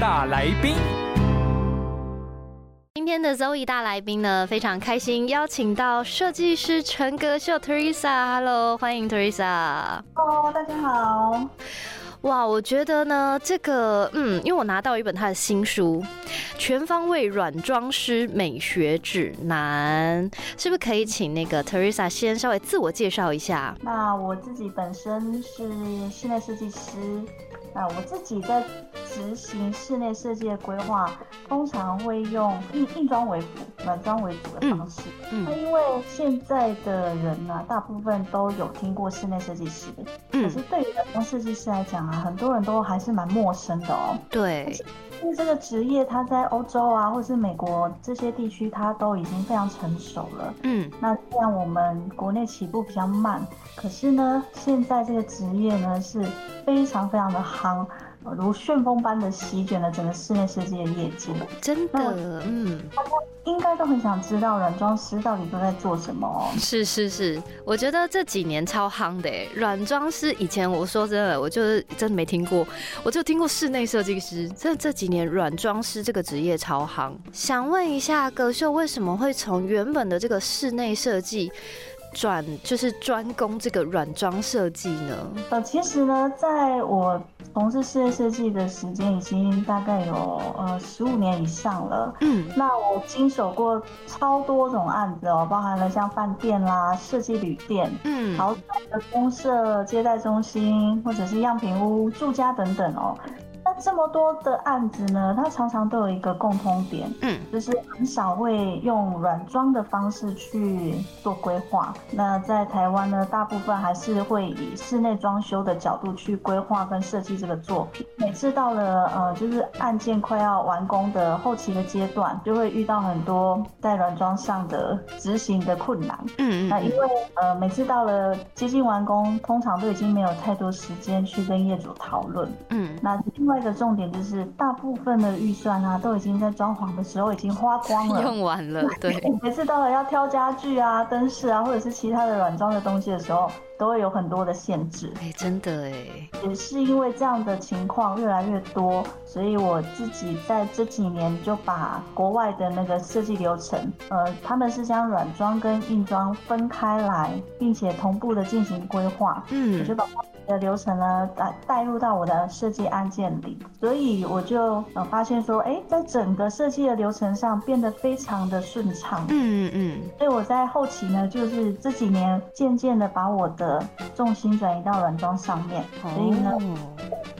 大来宾，今天的 Zoe 大来宾呢，非常开心邀请到设计师陈格秀 Teresa。Hello，欢迎 Teresa。Hello，大家好。哇，我觉得呢，这个嗯，因为我拿到一本他的新书《全方位软装师美学指南》，是不是可以请那个 Teresa 先稍微自我介绍一下？那我自己本身是室内设计师，那我自己在执行室内设计的规划，通常会用硬硬装为辅、软装为主的方式。嗯那因为现在的人呢、大部分都有听过室内设计师，可嗯是，对于软装设计师来讲啊，很多人都还是蛮陌生的哦。对，因为这个职业，它在欧洲啊，或是美国这些地区，它都已经非常成熟了。嗯那虽然我们国内起步比较慢，可是呢，现在这个职业呢是非常非常的夯，呃如旋风般的席卷了整个室内设计的业界。真的，嗯。应该都很想知道软装师到底都在做什么哦。是是是，我觉得这几年超夯的诶，软装师以前我说真的，我就是真的没听过，我就听过室内设计师。这这几年软装师这个职业超夯，想问一下葛秀，为什么会从原本的这个室内设计转就是专攻这个软装设计呢？呃，其实呢，在我从事室内设计的时间已经大概有呃十五年以上了。嗯那我经手过超多种案子哦，包含了像饭店啦、设计旅店、嗯，豪宅的公社、接待中心，或者是样品屋、住家等等哦。那这么多的案子呢，它常常都有一个共通点，嗯就是很少会用软装的方式去做规划。那在台湾呢，大部分还是会以室内装修的角度去规划跟设计这个作品。每次到了呃，就是案件快要完工的后期的阶段，就会遇到很多在软装上的执行的困难。嗯嗯那因为呃，每次到了接近完工，通常都已经没有太多时间去跟业主讨论。嗯，那另外一个重点就是，大部分的预算啊，都已经在装潢的时候已经花光了。用完了，对，每次到了要挑家具啊、灯饰啊，或者是其他的软装的东西的时候，都会有很多的限制。哎，真的哎，也是因为这样的情况越来越多，所以我自己在这几年就把国外的那个设计流程，呃，他们是将软装跟硬装分开来，并且同步的进行规划。嗯我就嗯把他们的流程呢带带入到我的设计案件里，所以我就呃发现说，哎，在整个设计的流程上变得非常的顺畅。嗯嗯嗯所以我在后期呢，就是这几年渐渐的把我的重心转移到软装上面，所以呢，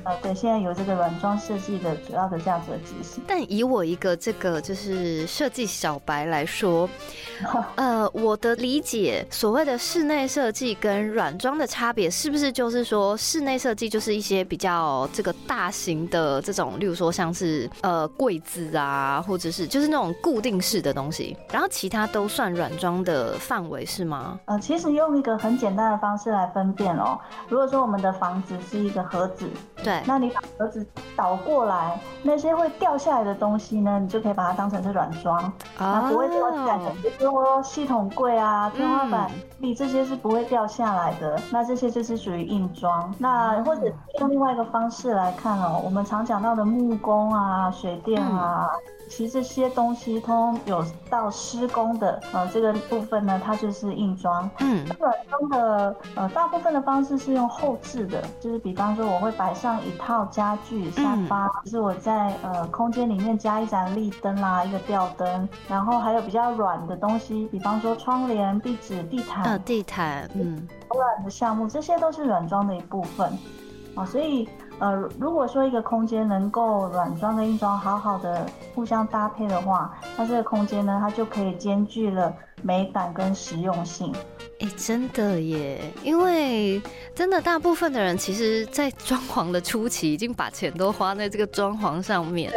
呃，对，现在有这个软装设计的主要的这样子的执行。但以我一个这个就是设计小白来说，呃，我的理解，所谓的室内设计跟软装的差别，是不是就是说室内设计就是一些比较这个大型的这种，例如说像是呃柜子啊，或者是就是那种固定式的东西，然后其他都算软装的范围是吗？呃，其实用一个很简单的方式来分辨哦。如果说我们的房子是一个盒子，对，那你把盒子倒过来，那些会掉下来的东西呢，你就可以把它当成是软装，啊不会掉下来的，比如说系统柜啊、天花板壁这些是不会掉下来的，那这些就是属于硬装。那或者用另外一个方式来看哦，我们常讲到的木工啊、水电啊。其实这些东西通有到施工的，呃，这个部分呢，它就是硬装。嗯软装的呃，大部分的方式是用后置的，就是比方说我会摆上一套家具沙发，就是我在呃空间里面加一盏立灯啦，一个吊灯，然后还有比较软的东西，比方说窗帘、壁纸、地毯，呃，地毯，嗯软的项目，这些都是软装的一部分啊。所以呃，如果说一个空间能够软装跟硬装好好的互相搭配的话，那这个空间呢，它就可以兼具了美感跟实用性。哎，真的耶！因为真的，大部分的人其实，在装潢的初期，已经把钱都花在这个装潢上面。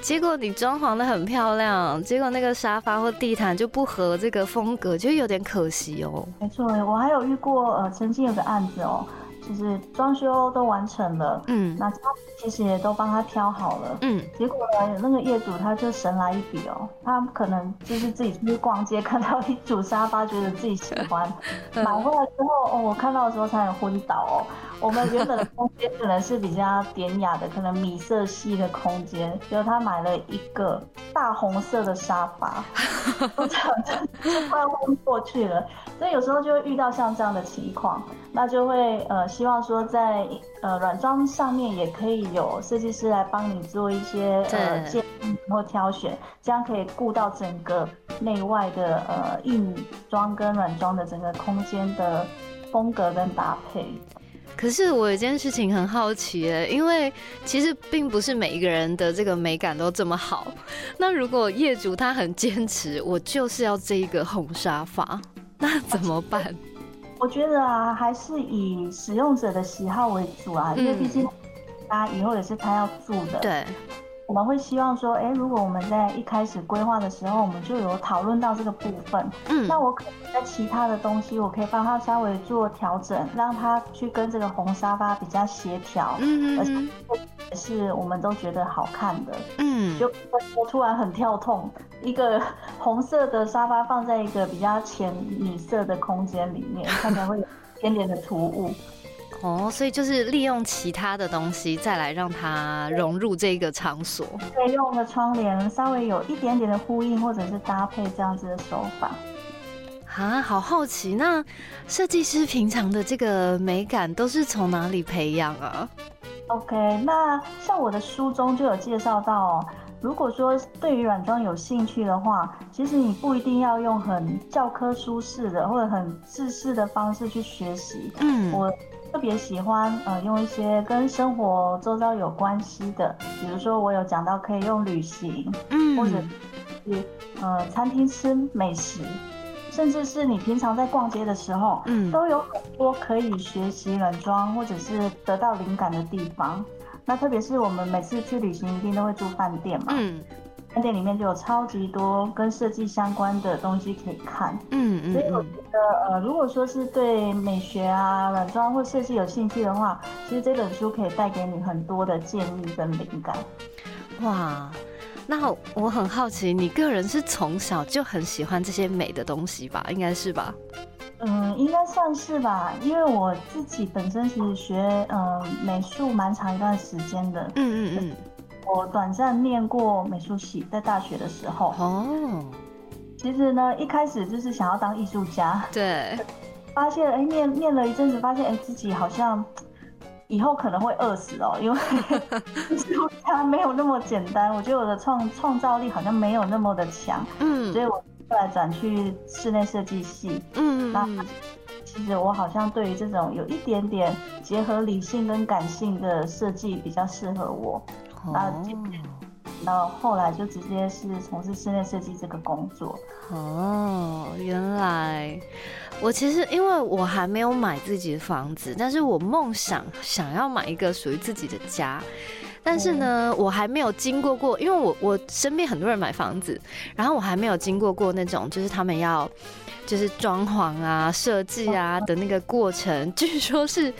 结果你装潢的很漂亮，结果那个沙发或地毯就不合这个风格，就有点可惜哦。没错，我还有遇过，呃，曾经有个案子哦。就是装修都完成了，嗯，那家其实也都帮他挑好了，嗯，结果呢，那个业主他就神来一笔哦，他可能就是自己出去逛街 看到一组沙发，觉得自己喜欢，买回来之后哦，我看到的时候差点昏倒哦。我们原本的空间可能是比较典雅的，可能米色系的空间，结果他买了一个大红色的沙发，我讲真就快要昏过去了。所以有时候就会遇到像这样的情况，那就会呃希望说在呃软装上面也可以有设计师来帮你做一些呃建议或挑选，这样可以顾到整个内外的呃硬装跟软装的整个空间的风格跟搭配。可是我有件事情很好奇耶，因为其实并不是每一个人的这个美感都这么好。那如果业主他很坚持，我就是要这一个红沙发，那怎么办？我觉得啊，还是以使用者的喜好为主啊，因为毕竟他以后也是他要住的。对。我们会希望说，哎，如果我们在一开始规划的时候，我们就有讨论到这个部分，嗯，那我可能在其他的东西，我可以帮他稍微做调整，让他去跟这个红沙发比较协调，嗯嗯嗯，而且是我们都觉得好看的，嗯，就我突然很跳痛，一个红色的沙发放在一个比较浅米色的空间里面，看起来会有一点点的突兀。哦，所以就是利用其他的东西，再来让它融入这个场所。可以用的窗帘稍微有一点点的呼应，或者是搭配这样子的手法。啊，好好奇，那设计师平常的这个美感都是从哪里培养啊？OK，那像我的书中就有介绍到，如果说对于软装有兴趣的话，其实你不一定要用很教科书式的或者很自式的方式去学习。嗯，我。特别喜欢呃用一些跟生活周遭有关系的，比如说我有讲到可以用旅行，嗯，或者是呃餐厅吃美食，甚至是你平常在逛街的时候，嗯，都有很多可以学习软装或者是得到灵感的地方。那特别是我们每次去旅行一定都会住饭店嘛，嗯。饭店里面就有超级多跟设计相关的东西可以看，嗯嗯，所以我觉得，呃，如果说是对美学啊、软装或设计有兴趣的话，其实这本书可以带给你很多的建议跟灵感。哇，那我很好奇，你个人是从小就很喜欢这些美的东西吧？应该是吧？嗯，应该算是吧，因为我自己本身其实学嗯美术蛮长一段时间的，嗯嗯嗯。我短暂念过美术系，在大学的时候。哦，其实呢，一开始就是想要当艺术家。对。发现哎，念念了一阵子，发现哎，自己好像以后可能会饿死哦，因为 艺术家没有那么简单。我觉得我的创创造力好像没有那么的强。嗯。所以我后来转去室内设计系。嗯。那其实我好像对于这种有一点点结合理性跟感性的设计比较适合我。那到后来就直接是从事室内设计这个工作。哦，原来我其实因为我还没有买自己的房子，但是我梦想想要买一个属于自己的家。但是呢，我还没有经过过，因为我我身边很多人买房子，然后我还没有经过过那种就是他们要就是装潢啊、设计啊的那个过程，据说是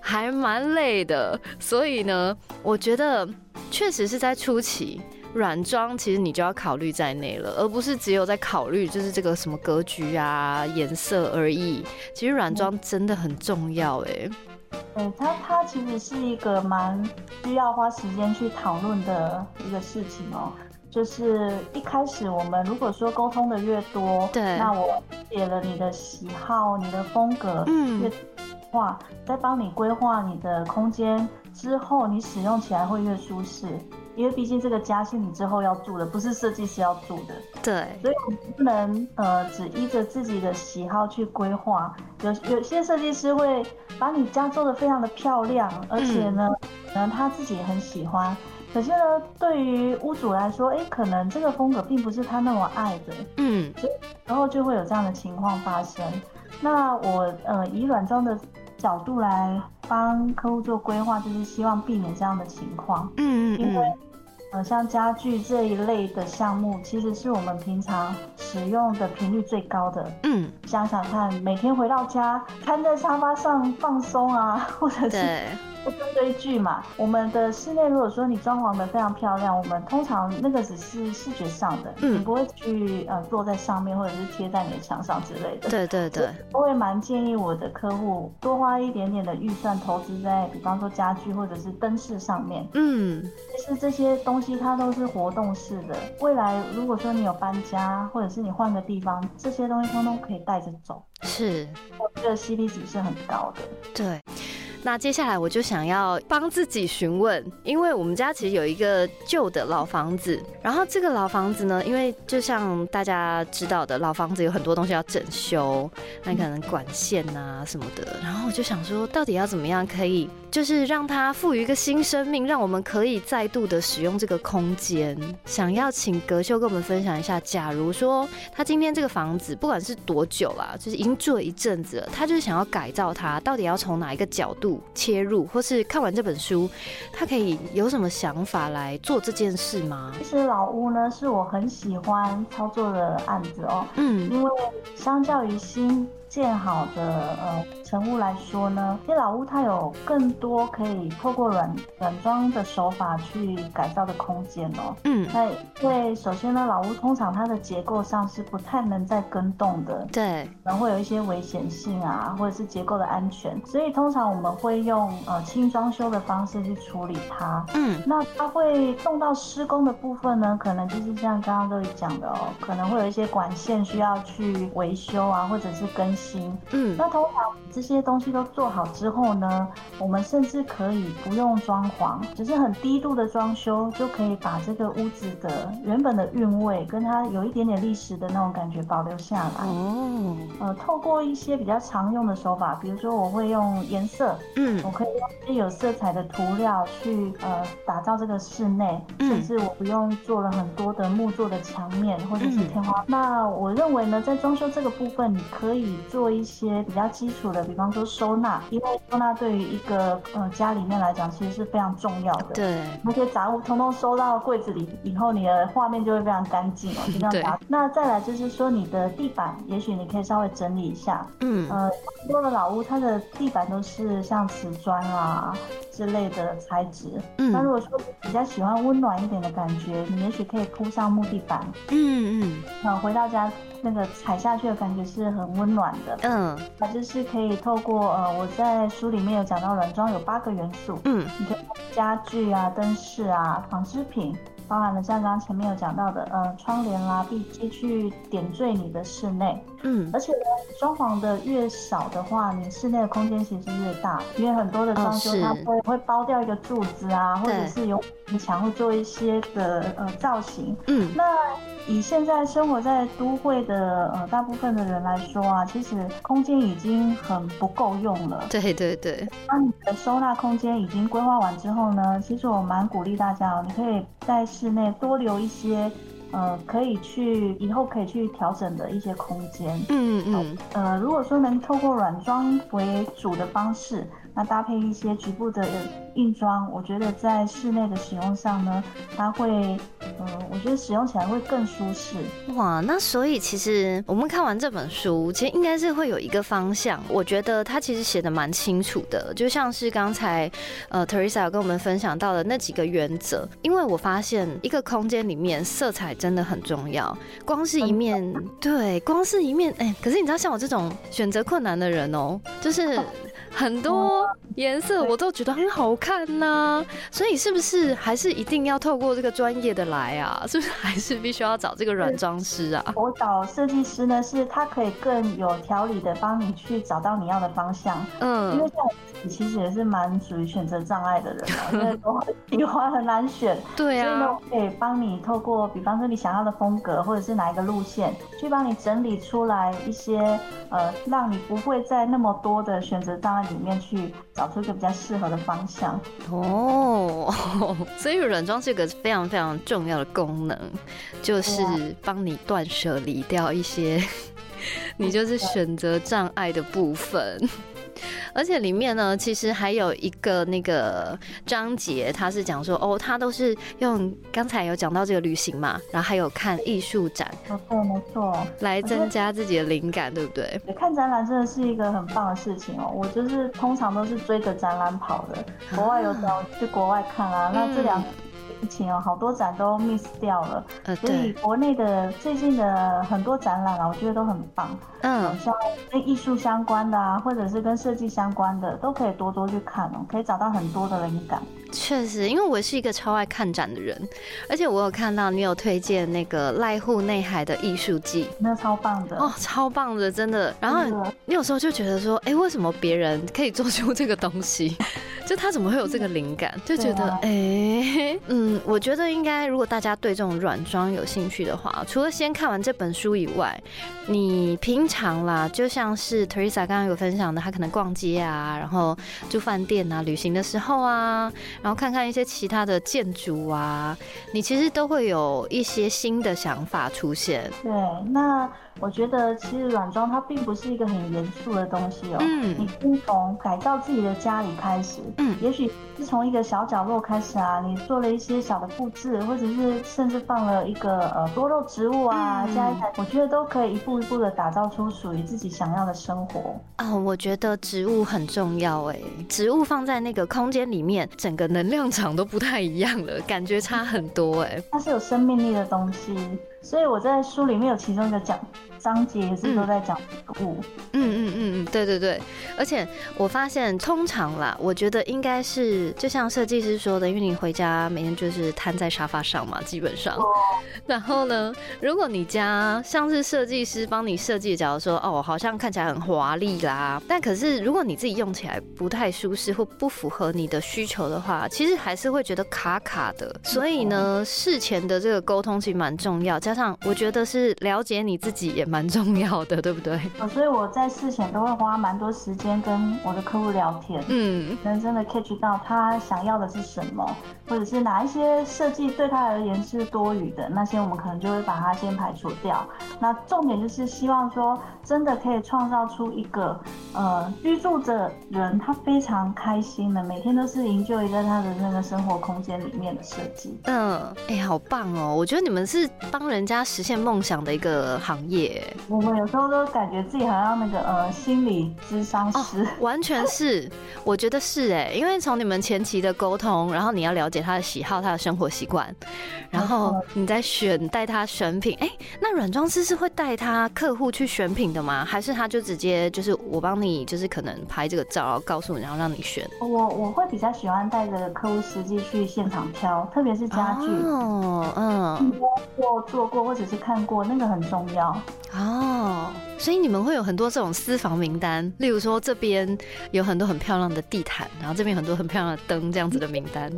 还蛮累的。所以呢，我觉得。确实是在初期，软装其实你就要考虑在内了，而不是只有在考虑就是这个什么格局啊、颜色而已。其实软装真的很重要哎。对，它它其实是一个蛮需要花时间去讨论的一个事情哦。就是一开始我们如果说沟通的越多，对，那我写了你的喜好、你的风格，嗯，越话再帮你规划你的空间。之后你使用起来会越舒适，因为毕竟这个家是你之后要住的，不是设计师要住的。对，所以我们不能呃只依着自己的喜好去规划。有有些设计师会把你家做的非常的漂亮，而且呢，可能他自己也很喜欢。可是呢，对于屋主来说，哎，可能这个风格并不是他那么爱的。嗯，所以然后就会有这样的情况发生。那我呃以软装的角度来帮客户做规划，就是希望避免这样的情况。嗯嗯因为嗯，呃像家具这一类的项目，其实是我们平常使用的频率最高的。嗯，想想看，每天回到家，瘫在沙发上放松啊，或者是对，或者追剧嘛。我们的室内如果说你装潢的非常漂亮，我们通常那个只是视觉上的，嗯你不会去呃坐在上面或者是贴在你的墙上之类的。对对对，我会蛮建议我的客户多花一点点的预算投资在，比方说家具或者是灯饰上面。嗯，其实这些东西它都是活动式的，未来如果说你有搬家，或者是你换个地方，这些东西通通可以带着走，是。我觉得 CP 值是很高的。对。那接下来我就想要帮自己询问，因为我们家其实有一个旧的老房子，然后这个老房子呢，因为就像大家知道的，老房子有很多东西要整修，那可能管线啊什么的，然后我就想说，到底要怎么样可以，就是让它赋予一个新生命，让我们可以再度的使用这个空间。想要请格秀跟我们分享一下，假如说他今天这个房子不管是多久啦，就是已经住了一阵子了，他就是想要改造它，到底要从哪一个角度切入，或是看完这本书，他可以有什么想法来做这件事吗？其实老屋呢是我很喜欢操作的案子哦，嗯因为相较于新建好的呃成屋来说呢，其实老屋它有更多可以透过软软装的手法去改造的空间哦。嗯，那因为首先呢，老屋通常它的结构上是不太能再跟动的，对，可能会有一些危险性啊，或者是结构的安全，所以通常我们会用呃轻装修的方式去处理它。嗯那它会动到施工的部分呢，可能就是像刚刚都有讲的哦，可能会有一些管线需要去维修啊，或者是更新。嗯。那通常这些东西都做好之后呢，我们甚至可以不用装潢，只是很低度的装修，就可以把这个屋子的原本的韵味跟它有一点点历史的那种感觉保留下来。哦，呃，透过一些比较常用的手法，比如说我会用颜色，嗯我可以用一些有色彩的涂料去呃打造这个室内，嗯甚至我不用做了很多的木做的墙面或者是嗯天花。那我认为呢，在装修这个部分，你可以做一些比较基础的，比方说收纳，因为收纳对于一个呃家里面来讲，其实是非常重要的。。对，那些杂物通通收到柜子里以后，你的画面就会非常干净哦，就这样对打。那再来就是说，你的地板，也许你可以稍微整理一下，嗯呃，很多的老屋，它的地板都是像瓷砖啊之类的材质。那如嗯果说你比较喜欢温暖一点的感觉，你也许可以铺上木地板，嗯嗯呃，回到家那个踩下去的感觉是很温暖的。嗯它就是可以透过呃，我在书里面有讲到软装有八个元素，嗯你可以家具啊、灯饰啊、纺织品，包含了像刚刚前面有讲到的，呃，窗帘啦、壁机去点缀你的室内。嗯而且呢，装潢的越少的话，你室内的空间其实是越大，因为很多的装修它会、会包掉一个柱子啊，或者是有墙会做一些的呃造型。嗯那以现在生活在都会的呃大部分的人来说啊，其实空间已经很不够用了。对对对，当你的收纳空间已经规划完之后呢，其实我蛮鼓励大家哦，你可以在室内多留一些，呃，可以去以后可以去调整的一些空间。嗯嗯呃，如果说能透过软装为主的方式，那搭配一些局部的呃硬装，我觉得在室内的使用上呢，它会，呃，我觉得使用起来会更舒适。哇，那所以其实我们看完这本书，其实应该是会有一个方向。我觉得他其实写的蛮清楚的，就像是刚才呃 Teresa 有跟我们分享到的那几个原则。因为我发现一个空间里面色彩真的很重要，光是一面对，光是一面哎、可是你知道像我这种选择困难的人哦、就是 很多颜色我都觉得很好看呐、所以是不是还是一定要透过这个专业的来啊？是不是还是必须要找这个软装师啊？我找设计师呢，是他可以更有条理的帮你去找到你要的方向。嗯因为嗯，像我自己其实也是蛮属于选择障碍的人嘛，因为都很喜欢很难选，对所以呢，啊，我可以帮你透过，比方说你想要的风格，或者是哪一个路线，去帮你整理出来一些呃，让你不会再那么多的选择障碍里面去找出一个比较适合的方向。哦，所以软装是一个非常非常重要的功能，就是帮你断舍离掉一些 你就是选择障碍的部分。而且里面呢，其实还有一个那个章节，他是讲说，哦，他都是用刚才有讲到这个旅行嘛，然后还有看艺术展，没错没错，来增加自己的灵感，对不对？看展览真的是一个很棒的事情哦。我就是通常都是追着展览跑的，国外有展去国外看啊。那这两。疫情哦，好多展都 miss 掉了，所以国内的最近的很多展览啊，我觉得都很棒。嗯，像跟艺术相关的啊，或者是跟设计相关的，都可以多多去看哦，可以找到很多的灵感。确实，因为我是一个超爱看展的人，而且我有看到你有推荐那个濑户内海的艺术季，那超棒的哦，超棒的，真的。然后你有时候就觉得说，哎，为什么别人可以做出这个东西？就他怎么会有这个灵感？就觉得，哎，嗯，我觉得应该，如果大家对这种软装有兴趣的话，除了先看完这本书以外，你平常啦，就像是 Teresa 刚刚有分享的，他可能逛街啊，然后住饭店啊，旅行的时候啊，然后看看一些其他的建筑啊，你其实都会有一些新的想法出现。对，那。我觉得其实软装它并不是一个很严肃的东西哦。嗯。你先从改造自己的家里开始。嗯。也许是从一个小角落开始啊，你做了一些小的布置，或者是甚至放了一个呃多肉植物啊，加一台，我觉得都可以一步一步的打造出属于自己想要的生活。啊，我觉得植物很重要哎，植物放在那个空间里面，整个能量场都不太一样了，感觉差很多哎。它是有生命力的东西。所以我在书里面有其中一个讲章节也是都在讲物，嗯嗯嗯嗯，对对对，而且我发现通常啦，我觉得应该是就像设计师说的，因为你回家每天就是瘫在沙发上嘛，基本上。然后呢，如果你家像是设计师帮你设计，假如说哦，好像看起来很华丽啦，但可是如果你自己用起来不太舒适或不符合你的需求的话，其实还是会觉得卡卡的。所以呢，事前的这个沟通其实蛮重要，加上我觉得是了解你自己也蛮重要的，对不对？所以我在事前都会花蛮多时间跟我的客户聊天，嗯，能真的 catch 到他想要的是什么，或者是哪一些设计对他而言是多余的，那些我们可能就会把它先排除掉。那重点就是希望说，真的可以创造出一个呃居住的人他非常开心的，每天都是营救一个他的那个生活空间里面的设计。嗯，哎，好棒哦！我觉得你们是帮人。家实现梦想的一个行业，我们有时候都感觉自己好像那个呃心理咨商师，完全是，我觉得是哎，因为从你们前期的沟通，然后你要了解他的喜好、他的生活习惯，然后你再选带他选品，哎，那软装师是会带他客户去选品的吗？还是他就直接就是我帮你，就是可能拍这个照，然后告诉你，然后让你选？我我会比较喜欢带着客户实际去现场挑，特别是家具，哦，嗯，做做。过或者是看过，那个很重要哦。所以你们会有很多这种私房名单，例如说这边有很多很漂亮的地毯，然后这边很多很漂亮的灯，这样子的名单。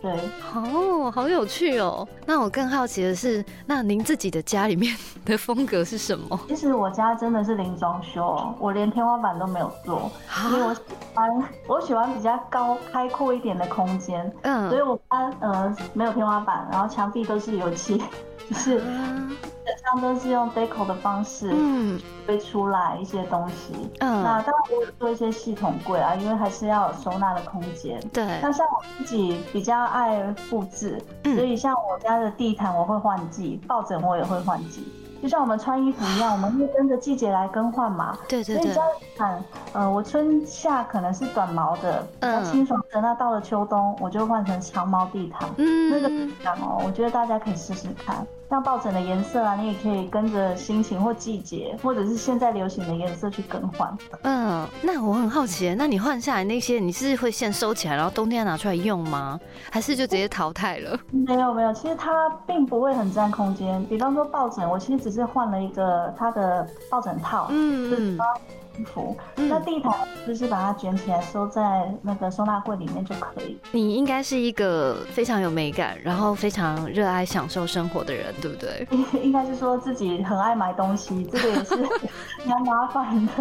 对，哦，好有趣哦。那我更好奇的是，那您自己的家里面的风格是什么？其实我家真的是零装修，我连天花板都没有做，因为我喜欢我喜欢比较高开阔一点的空间。嗯，所以我家呃没有天花板，然后墙壁都是油漆，就是。基本上都是用 deco 的方式，嗯，会出来一些东西。嗯，那当然我有做一些系统柜啊，因为还是要有收纳的空间。对。那像我自己比较爱布置，所以像我家的地毯我会换季，抱枕我也会换季。就像我们穿衣服一样，我们会跟着季节来更换嘛。对对对。所以这样看，呃，我春夏可能是短毛的，比较清爽的。那到了秋冬，我就换成长毛地毯。嗯。那个样哦，我觉得大家可以试试看。像抱枕的颜色啊，你也可以跟着心情或季节，或者是现在流行的颜色去更换。嗯，那我很好奇，那你换下来那些，你是会先收起来，然后冬天拿出来用吗？还是就直接淘汰了？没有没有，其实它并不会很占空间。比方说抱枕，我其实只是换了一个它的抱枕套，嗯嗯。衣服。那地毯就是把它卷起来收在那个收纳柜里面就可以。你应该是一个非常有美感，然后非常热爱享受生活的人，对不对？应该是说自己很爱买东西，这个也是 蛮麻烦的。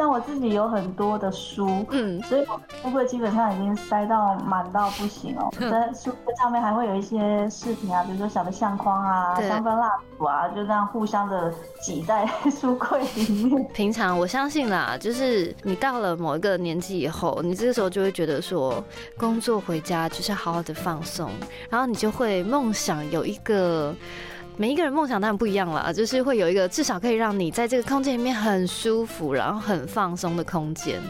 像我自己有很多的书，嗯，所以我书柜基本上已经塞到满到不行哦。在书柜上面还会有一些饰品啊，比如说小的相框啊、香氛蜡烛啊，就这样互相的挤在 书柜里面。平常我相信啦，就是你到了某一个年纪以后，你这个时候就会觉得说，工作回家就是好好的放松，然后你就会梦想有一个。每一个人梦想当然不一样了，就是会有一个至少可以让你在这个空间里面很舒服，然后很放松的空间。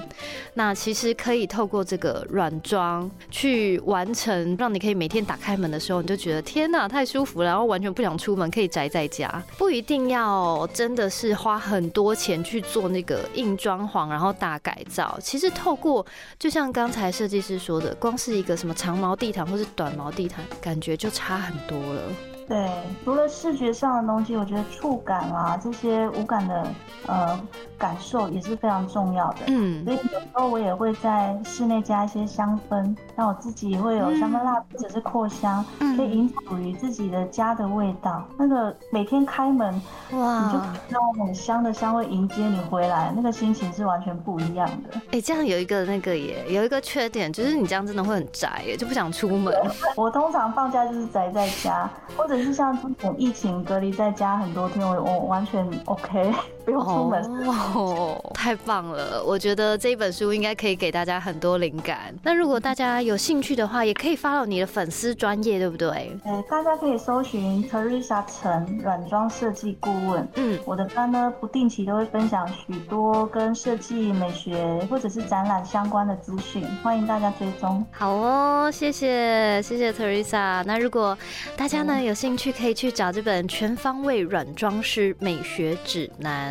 那其实可以透过这个软装去完成，让你可以每天打开门的时候，你就觉得天哪，太舒服了，然后完全不想出门，可以宅在家，不一定要真的是花很多钱去做那个硬装潢，然后大改造。其实透过就像刚才设计师说的，光是一个什么长毛地毯或是短毛地毯，感觉就差很多了。对，除了视觉上的东西，我觉得触感啊这些无感的呃感受也是非常重要的。嗯，所以有时候我也会在室内加一些香氛，那我自己会有香氛蜡或者是扩香，可以营造属于自己的家的味道。那个每天开门，哇，你就那很香的香味迎接你回来，那个心情是完全不一样的。哎，这样有一个那个也有一个缺点，就是你这样真的会很宅耶，就不想出门。我通常放假就是宅在家，或者。是像这种疫情隔离在家很多天，我我完全 OK，不用出门。哦，太棒了！我觉得这一本书应该可以给大家很多灵感。那如果大家有兴趣的话，也可以发到你的粉丝专业，对不对？呃，大家可以搜寻 Teresa 陈软装设计顾问。嗯，我的班呢不定期都会分享许多跟设计美学或者是展览相关的资讯，欢迎大家追踪。好哦，谢谢谢谢 Teresa。那如果大家呢有兴兴趣可以去找这本《全方位软装师美学指南》。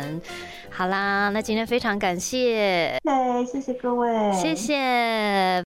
好啦，那今天非常感谢，对，谢谢各位，谢谢。